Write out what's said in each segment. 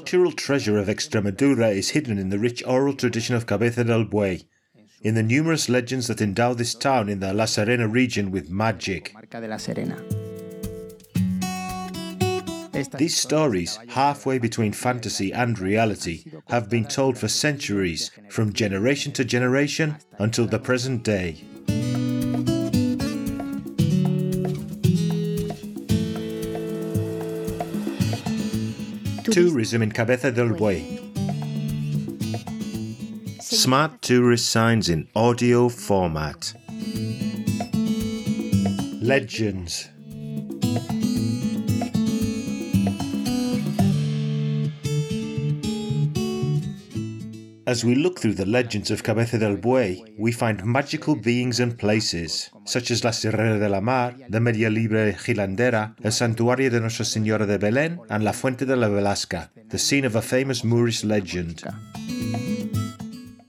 cultural treasure of Extremadura is hidden in the rich oral tradition of Cabeza del Buey, in the numerous legends that endow this town in the La Serena region with magic. These stories, halfway between fantasy and reality, have been told for centuries, from generation to generation until the present day. Tourism in Cabeza del Buey. Smart tourist signs in audio format. Legends. As we look through the legends of Cabeza del Buey, we find magical beings and places, such as La Sierra de la Mar, the Media Libre Gilandera, el Santuario de Nuestra Señora de Belén, and La Fuente de la Balasca, the scene of a famous Moorish legend.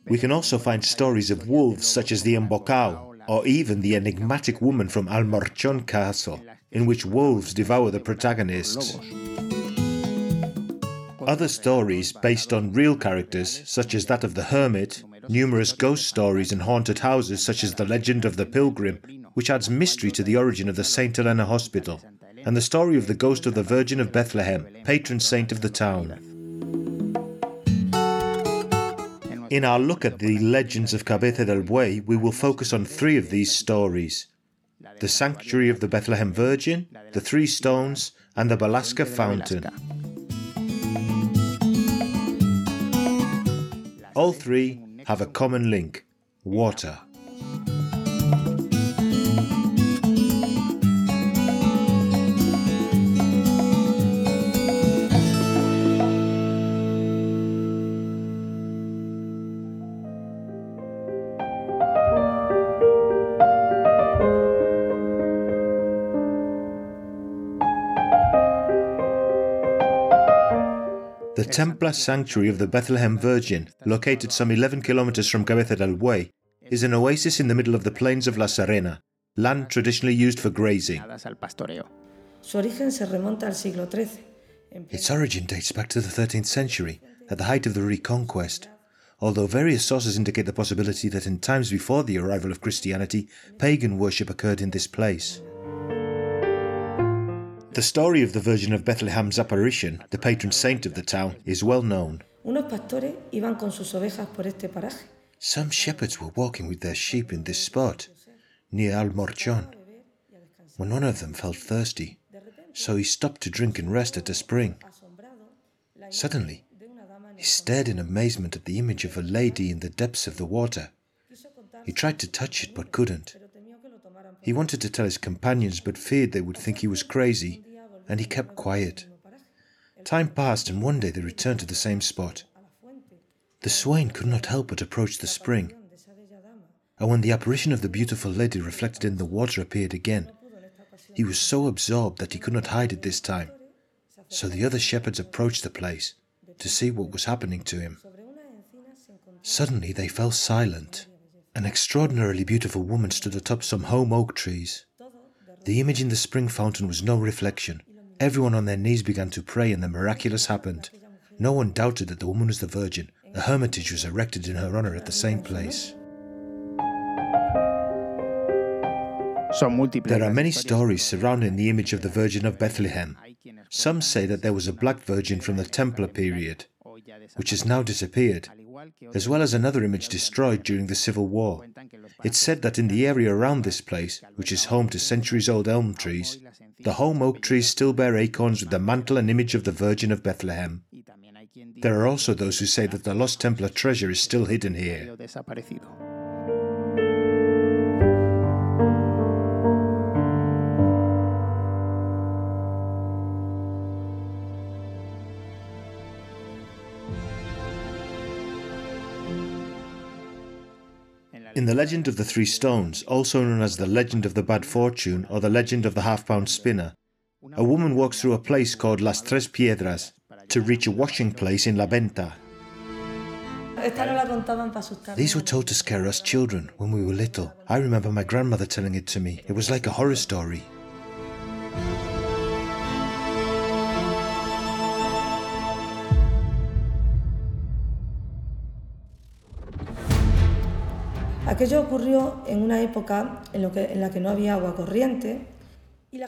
We can also find stories of wolves such as the Embocao, or even the enigmatic woman from Almorchon Castle, in which wolves devour the protagonists. Other stories based on real characters, such as that of the hermit, numerous ghost stories and haunted houses, such as the legend of the pilgrim, which adds mystery to the origin of the St. Helena Hospital, and the story of the ghost of the Virgin of Bethlehem, patron saint of the town. In our look at the legends of Cabeza del Buey, we will focus on three of these stories the sanctuary of the Bethlehem Virgin, the three stones, and the Balasca fountain. All three have a common link water. Templar Sanctuary of the Bethlehem Virgin, located some 11 kilometers from Cabeza del Buey, is an oasis in the middle of the plains of La Serena, land traditionally used for grazing. Its origin dates back to the 13th century, at the height of the Reconquest, although various sources indicate the possibility that in times before the arrival of Christianity, pagan worship occurred in this place. The story of the Virgin of Bethlehem's apparition, the patron saint of the town, is well known. Some shepherds were walking with their sheep in this spot, near Almorchon, when one of them felt thirsty, so he stopped to drink and rest at a spring. Suddenly, he stared in amazement at the image of a lady in the depths of the water. He tried to touch it but couldn't. He wanted to tell his companions but feared they would think he was crazy, and he kept quiet. Time passed, and one day they returned to the same spot. The swain could not help but approach the spring, and when the apparition of the beautiful lady reflected in the water appeared again, he was so absorbed that he could not hide it this time. So the other shepherds approached the place to see what was happening to him. Suddenly they fell silent an extraordinarily beautiful woman stood atop some holm oak trees. The image in the spring fountain was no reflection. Everyone on their knees began to pray, and the miraculous happened. No one doubted that the woman was the Virgin. A hermitage was erected in her honor at the same place. There are many stories surrounding the image of the Virgin of Bethlehem. Some say that there was a black virgin from the Templar period, which has now disappeared, as well as another image destroyed during the Civil War. It's said that in the area around this place, which is home to centuries old elm trees, the holm oak trees still bear acorns with the mantle and image of the Virgin of Bethlehem. There are also those who say that the lost Templar treasure is still hidden here. In the legend of the three stones, also known as the legend of the bad fortune or the legend of the half pound spinner, a woman walks through a place called Las Tres Piedras to reach a washing place in La Venta. These were told to scare us children when we were little. I remember my grandmother telling it to me. It was like a horror story. Aquello ocurrió en una época en, lo que, en la que no había agua corriente.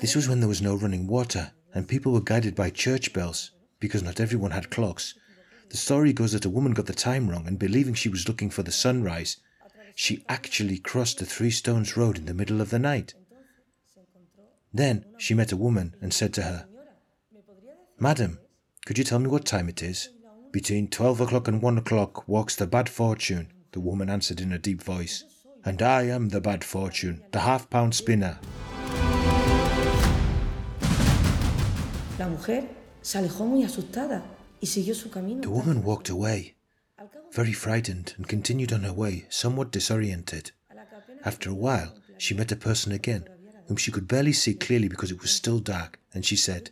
This was when there was no running water, and people were guided by church bells, because not everyone had clocks. The story goes that a woman got the time wrong, and believing she was looking for the sunrise, she actually crossed the Three Stones Road in the middle of the night. Then she met a woman and said to her, Madam, could you tell me what time it is? Between twelve o'clock and one o'clock walks the bad fortune, the woman answered in a deep voice. And I am the bad fortune, the half pound spinner. La mujer se alejó muy asustada y siguió su camino. The woman walked away, very frightened, and continued on her way, somewhat disoriented. After a while, she met a person again, whom she could barely see clearly because it was still dark, and she said,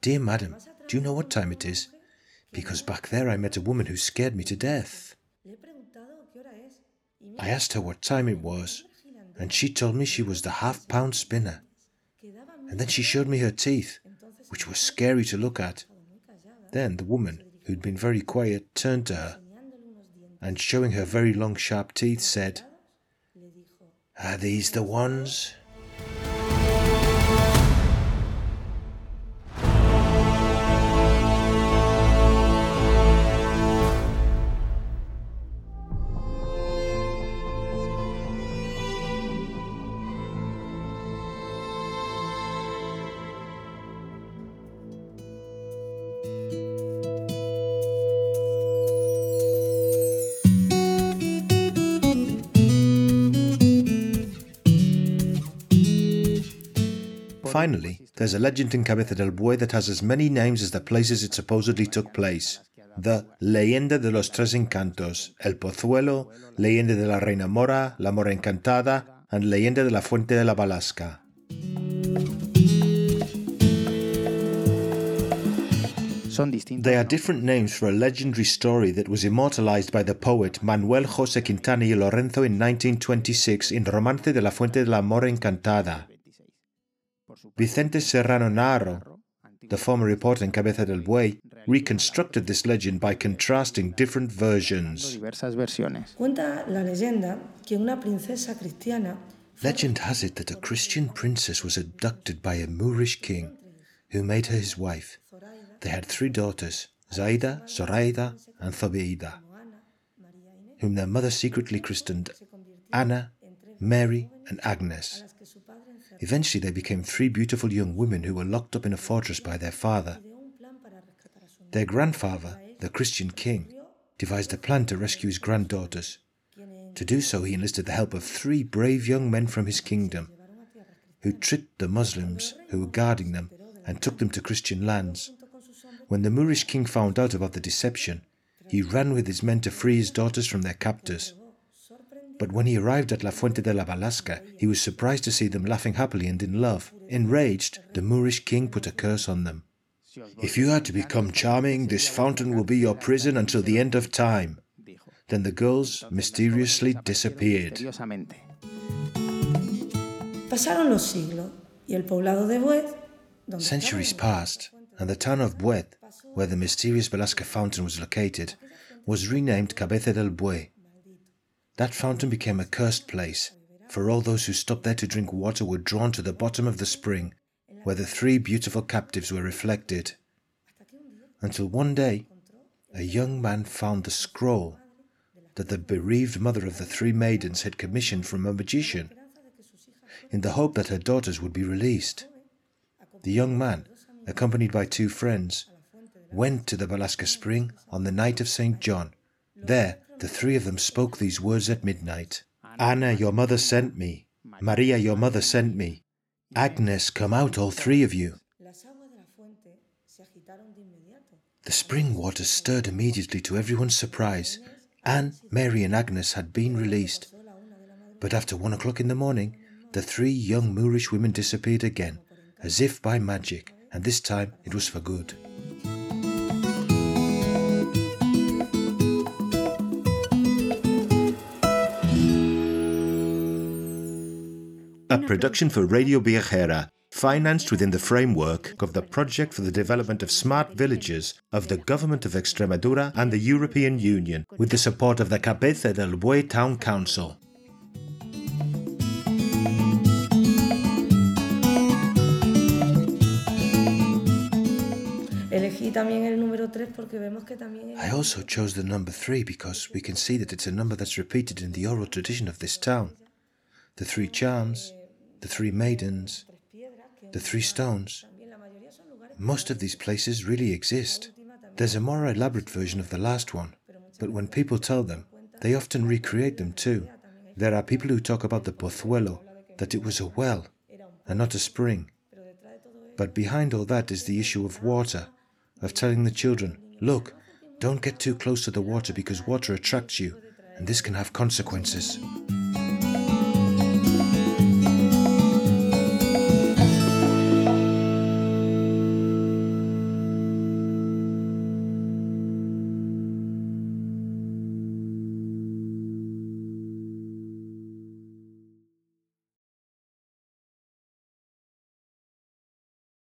Dear madam, do you know what time it is? Because back there I met a woman who scared me to death. I asked her what time it was, and she told me she was the half pound spinner. And then she showed me her teeth, which were scary to look at. Then the woman, who'd been very quiet, turned to her, and showing her very long sharp teeth, said, Are these the ones? Finally, there's a legend in Cabeza del Buey that has as many names as the places it supposedly took place. The Leyenda de los Tres Encantos, El Pozuelo, Leyenda de la Reina Mora, La Mora Encantada, and Leyenda de la Fuente de la Balasca. They are different names for a legendary story that was immortalized by the poet Manuel José Quintana y Lorenzo in 1926 in Romance de la Fuente de la Mora Encantada. Vicente Serrano Narro, the former reporter in Cabeza del Buey, reconstructed this legend by contrasting different versions. Cuenta la leyenda que una princesa cristiana Legend has it that a Christian princess was abducted by a Moorish king who made her his wife. They had three daughters, Zaida, Zoraida, and Zobeida, whom their mother secretly christened Anna, Mary, and Agnes. Eventually, they became three beautiful young women who were locked up in a fortress by their father. Their grandfather, the Christian king, devised a plan to rescue his granddaughters. To do so, he enlisted the help of three brave young men from his kingdom, who tricked the Muslims who were guarding them and took them to Christian lands. When the Moorish king found out about the deception, he ran with his men to free his daughters from their captors. But when he arrived at La Fuente de la Balasca, he was surprised to see them laughing happily and in love. Enraged, the Moorish king put a curse on them. If you are to become charming, this fountain will be your prison until the end of time. Then the girls mysteriously disappeared. Pasaron los siglos y el poblado de Buez, Centuries passed, and the town of Buez, where the mysterious Balasca fountain was located, was renamed Cabeza del Buey, that fountain became a cursed place, for all those who stopped there to drink water were drawn to the bottom of the spring, where the three beautiful captives were reflected. Until one day, a young man found the scroll that the bereaved mother of the three maidens had commissioned from a magician, in the hope that her daughters would be released. The young man, accompanied by two friends, went to the Balasca spring on the night of St. John. There, the three of them spoke these words at midnight Anna, your mother sent me. Maria, your mother sent me. Agnes, come out, all three of you. The spring water stirred immediately to everyone's surprise. Anne, Mary, and Agnes had been released. But after one o'clock in the morning, the three young Moorish women disappeared again, as if by magic, and this time it was for good. a production for Radio Viajera, financed within the framework of the Project for the Development of Smart Villages of the Government of Extremadura and the European Union, with the support of the Cabeza del Buey Town Council. I also chose the number three because we can see that it's a number that's repeated in the oral tradition of this town. The three charms, the three maidens, the three stones. Most of these places really exist. There's a more elaborate version of the last one, but when people tell them, they often recreate them too. There are people who talk about the Pozuelo, that it was a well and not a spring. But behind all that is the issue of water, of telling the children, look, don't get too close to the water because water attracts you, and this can have consequences.